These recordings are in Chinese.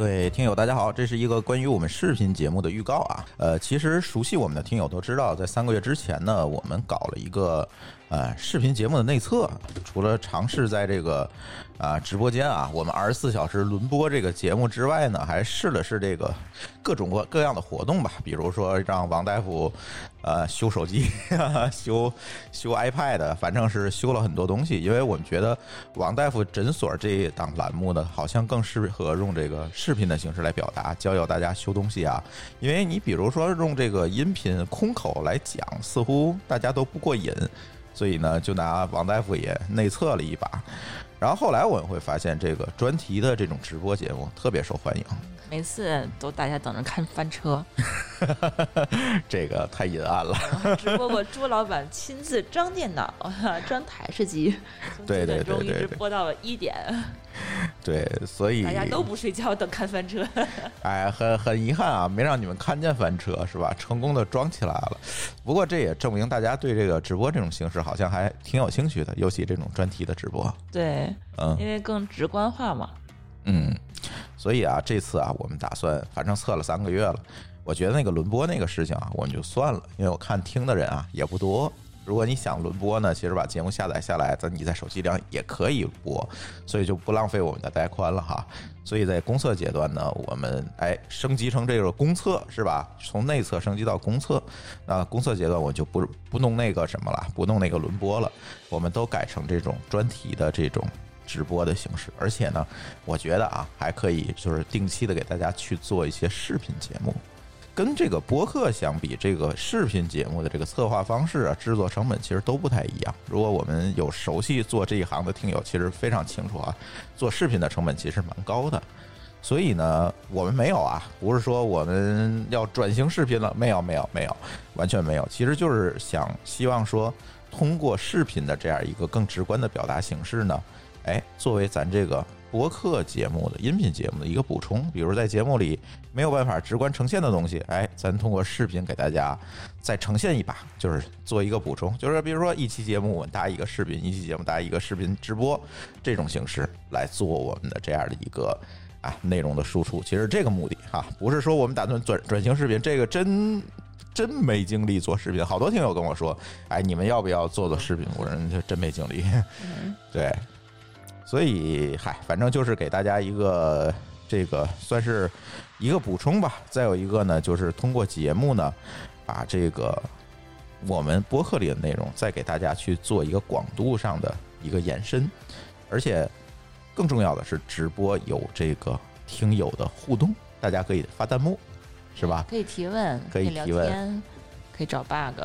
各位听友，大家好，这是一个关于我们视频节目的预告啊。呃，其实熟悉我们的听友都知道，在三个月之前呢，我们搞了一个呃视频节目的内测。除了尝试在这个啊直播间啊，我们二十四小时轮播这个节目之外呢，还试了试这个各种各各样的活动吧。比如说让王大夫呃修手机、修修 iPad，反正是修了很多东西。因为我们觉得王大夫诊所这一档栏目呢，好像更适合用这个视频的形式来表达，教教大家修东西啊。因为你比如说用这个音频空口来讲，似乎大家都不过瘾。所以呢，就拿王大夫也内测了一把，然后后来我们会发现，这个专题的这种直播节目特别受欢迎。每次都大家等着看翻车，这个太阴暗了。直播过朱老板亲自装电脑、装台式机，对对对对，一直播到了一点。对，所以大家都不睡觉等看翻车。哎，很很遗憾啊，没让你们看见翻车，是吧？成功的装起来了。不过这也证明大家对这个直播这种形式好像还挺有兴趣的，尤其这种专题的直播。对，嗯，因为更直观化嘛。嗯。所以啊，这次啊，我们打算反正测了三个月了，我觉得那个轮播那个事情啊，我们就算了，因为我看听的人啊也不多。如果你想轮播呢，其实把节目下载下来，在你在手机上也可以播，所以就不浪费我们的带宽了哈。所以在公测阶段呢，我们哎升级成这个公测是吧？从内测升级到公测，那公测阶段我就不不弄那个什么了，不弄那个轮播了，我们都改成这种专题的这种。直播的形式，而且呢，我觉得啊，还可以就是定期的给大家去做一些视频节目。跟这个播客相比，这个视频节目的这个策划方式啊，制作成本其实都不太一样。如果我们有熟悉做这一行的听友，其实非常清楚啊，做视频的成本其实蛮高的。所以呢，我们没有啊，不是说我们要转型视频了，没有，没有，没有，完全没有。其实就是想希望说，通过视频的这样一个更直观的表达形式呢。哎，作为咱这个播客节目的音频节目的一个补充，比如在节目里没有办法直观呈现的东西，哎，咱通过视频给大家再呈现一把，就是做一个补充，就是比如说一期节目我们搭一个视频，一期节目搭一个视频直播这种形式来做我们的这样的一个啊内容的输出。其实这个目的哈，不是说我们打算转转型视频，这个真真没精力做视频。好多听友跟我说，哎，你们要不要做做视频？我说真没精力。对。所以，嗨，反正就是给大家一个这个算是一个补充吧。再有一个呢，就是通过节目呢，把这个我们播客里的内容再给大家去做一个广度上的一个延伸，而且更重要的是，直播有这个听友的互动，大家可以发弹幕，是吧？可以提问，可以提问，可以找 bug。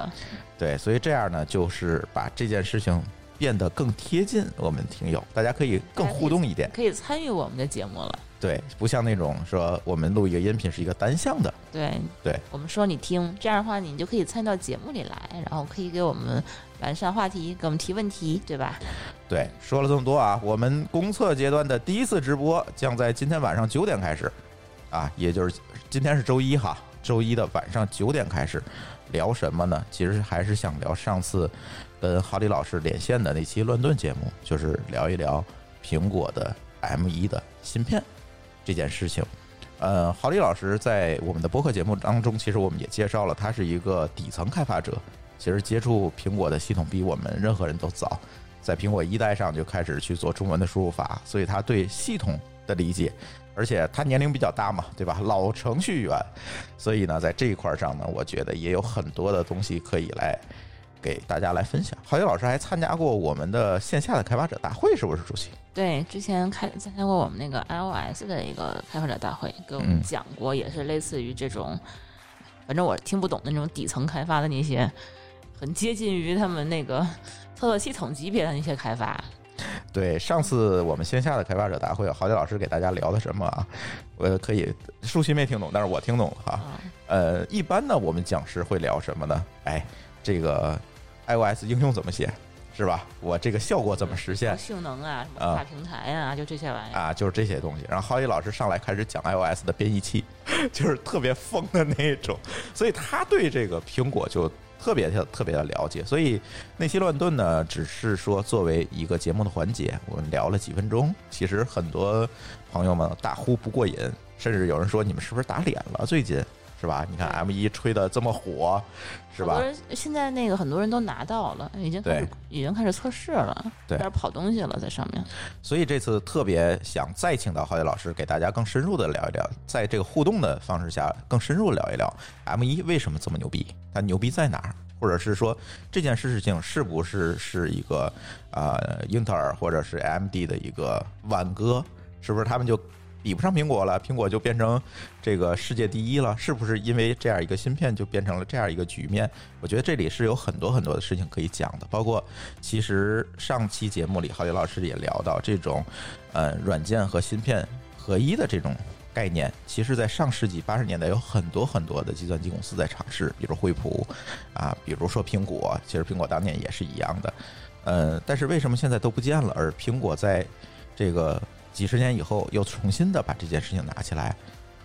对，所以这样呢，就是把这件事情。变得更贴近我们听友，大家可以更互动一点，可以参与我们的节目了。对，不像那种说我们录一个音频是一个单向的。对对，我们说你听，这样的话你就可以参与到节目里来，然后可以给我们完善话题，给我们提问题，对吧？对，说了这么多啊，我们公测阶段的第一次直播将在今天晚上九点开始，啊，也就是今天是周一哈，周一的晚上九点开始，聊什么呢？其实还是想聊上次。跟郝李老师连线的那期乱炖节目，就是聊一聊苹果的 M 一的芯片这件事情。呃，郝李老师在我们的播客节目当中，其实我们也介绍了，他是一个底层开发者，其实接触苹果的系统比我们任何人都早，在苹果一代上就开始去做中文的输入法，所以他对系统的理解，而且他年龄比较大嘛，对吧？老程序员，所以呢，在这一块上呢，我觉得也有很多的东西可以来。给大家来分享。郝宇老师还参加过我们的线下的开发者大会，是不是主席？对，之前开参加过我们那个 iOS 的一个开发者大会，给我们讲过，也是类似于这种，反正我听不懂的那种底层开发的那些，很接近于他们那个操作系统级别的那些开发。对，上次我们线下的开发者大会，郝杰老师给大家聊的什么啊？我 可以，舒淇没听懂，但是我听懂了哈。呃，一般呢，我们讲师会聊什么呢？哎，这个。iOS 应用怎么写，是吧？我这个效果怎么实现？性能啊，什么跨平台啊，就这些玩意儿啊，就是这些东西。然后浩一老师上来开始讲 iOS 的编译器，就是特别疯的那种，所以他对这个苹果就特别特特别的了解。所以那些乱炖呢，只是说作为一个节目的环节，我们聊了几分钟。其实很多朋友们大呼不过瘾，甚至有人说你们是不是打脸了？最近是吧？你看 M 一吹的这么火，是吧？现在那个很多人都拿到了，已经开始已经开始测试了，对，开始跑东西了在上面。所以这次特别想再请到郝杰老师，给大家更深入的聊一聊，在这个互动的方式下，更深入聊一聊 M 一为什么这么牛逼，它牛逼在哪儿？或者是说这件事情是不是是一个啊英特尔或者是 AMD 的一个挽歌？是不是他们就比不上苹果了？苹果就变成这个世界第一了？是不是因为这样一个芯片就变成了这样一个局面？我觉得这里是有很多很多的事情可以讲的，包括其实上期节目里郝宇老师也聊到这种呃软件和芯片合一的这种。概念其实，在上世纪八十年代，有很多很多的计算机公司在尝试，比如惠普，啊，比如说苹果。其实苹果当年也是一样的，呃，但是为什么现在都不见了？而苹果在这个几十年以后，又重新的把这件事情拿起来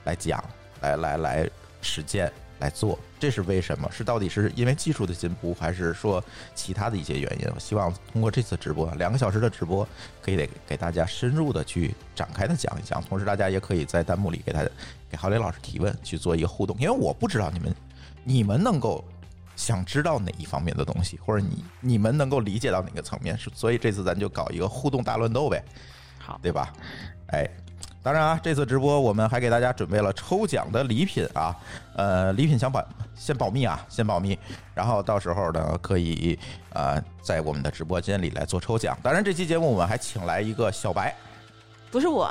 来讲，来来来实践。来做，这是为什么？是到底是因为技术的进步，还是说其他的一些原因？我希望通过这次直播，两个小时的直播，可以给给大家深入的去展开的讲一讲。同时，大家也可以在弹幕里给他给郝磊老师提问，去做一个互动。因为我不知道你们你们能够想知道哪一方面的东西，或者你你们能够理解到哪个层面，是所以这次咱就搞一个互动大乱斗呗，好，对吧？哎。当然啊，这次直播我们还给大家准备了抽奖的礼品啊，呃，礼品想保先保密啊，先保密，然后到时候呢可以呃在我们的直播间里来做抽奖。当然这期节目我们还请来一个小白，不是我，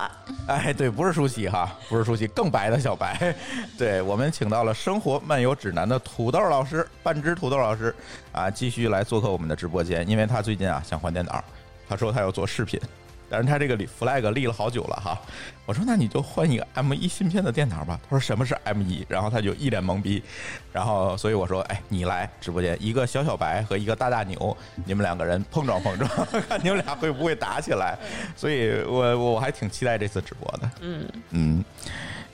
哎，对，不是舒淇哈，不是舒淇，更白的小白，对我们请到了《生活漫游指南》的土豆老师，半只土豆老师啊，继续来做客我们的直播间，因为他最近啊想换电脑，他说他要做视频。但是他这个立 flag 立了好久了哈，我说那你就换一个 M 一芯片的电脑吧。他说什么是 M 一？然后他就一脸懵逼。然后所以我说，哎，你来直播间，一个小小白和一个大大牛，你们两个人碰撞碰撞，看你们俩会不会打起来。所以我我还挺期待这次直播的。嗯嗯，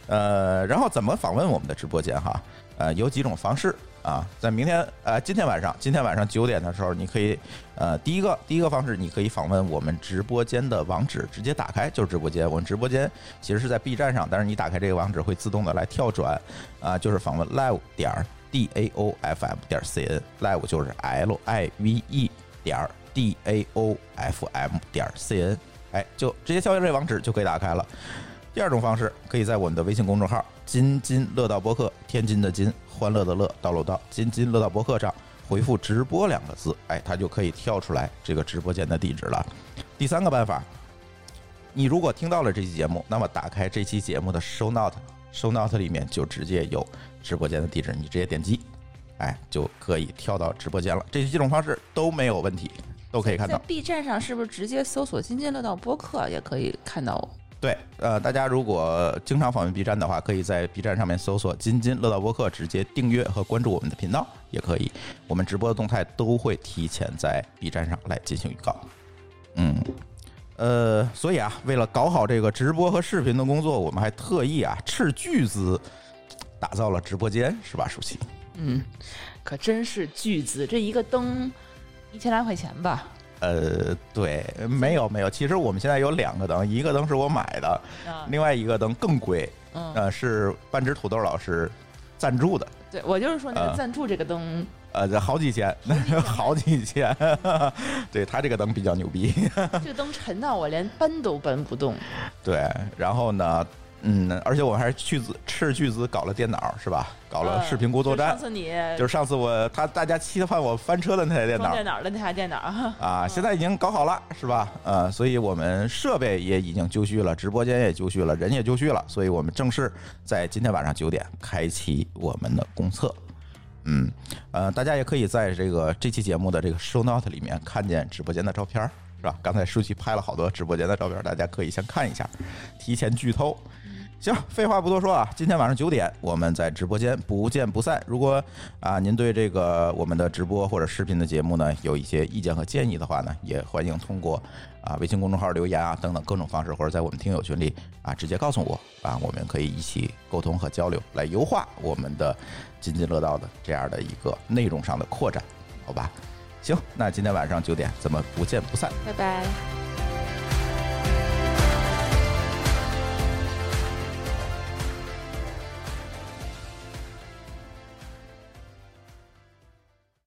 呃，然后怎么访问我们的直播间哈？呃，有几种方式。啊，在明天呃，今天晚上，今天晚上九点的时候，你可以呃，第一个第一个方式，你可以访问我们直播间的网址，直接打开就是直播间。我们直播间其实是在 B 站上，但是你打开这个网址会自动的来跳转啊，就是访问 live 点 d a o f m 点 c n，live 就是 l i v e 点 d a o f m 点 c n，哎，就直接跳下这个网址就可以打开了。第二种方式，可以在我们的微信公众号“津津乐道播客”，天津的津。欢乐的乐，道路道，津津乐道播客上回复“直播”两个字，哎，它就可以跳出来这个直播间的地址了。第三个办法，你如果听到了这期节目，那么打开这期节目的 show note，show note 里面就直接有直播间的地址，你直接点击，哎，就可以跳到直播间了。这几种方式都没有问题，都可以看到。在 B 站上是不是直接搜索“津津乐道播客”也可以看到？对，呃，大家如果经常访问 B 站的话，可以在 B 站上面搜索“津津乐道播客”，直接订阅和关注我们的频道也可以。我们直播的动态都会提前在 B 站上来进行预告。嗯，呃，所以啊，为了搞好这个直播和视频的工作，我们还特意啊斥巨资打造了直播间，是吧，舒淇？嗯，可真是巨资，这一个灯一千来块钱吧。呃，对，没有没有，其实我们现在有两个灯，一个灯是我买的，另外一个灯更贵，呃，是半只土豆老师赞助的。对，我就是说那个赞助这个灯，呃，这好几千，好几千，对他这个灯比较牛逼，这个灯沉到我连搬都搬不动。对，然后呢？嗯，而且我们还是巨资斥巨资搞了电脑，是吧？搞了视频工作站。上次你就是上次我他大家期盼我翻车的那台电脑。电脑的那台电脑 啊，现在已经搞好了，是吧？呃，所以我们设备也已经就绪了，直播间也就绪了，人也就绪了，所以我们正式在今天晚上九点开启我们的公测。嗯，呃，大家也可以在这个这期节目的这个 show note 里面看见直播间的照片，是是吧？刚才舒淇拍了好多直播间的照片，大家可以先看一下，提前剧透。行，废话不多说啊，今天晚上九点，我们在直播间不见不散。如果啊，您对这个我们的直播或者视频的节目呢，有一些意见和建议的话呢，也欢迎通过啊微信公众号留言啊等等各种方式，或者在我们听友群里啊直接告诉我啊，我们可以一起沟通和交流，来优化我们的津津乐道的这样的一个内容上的扩展，好吧？行，那今天晚上九点，咱们不见不散，拜拜。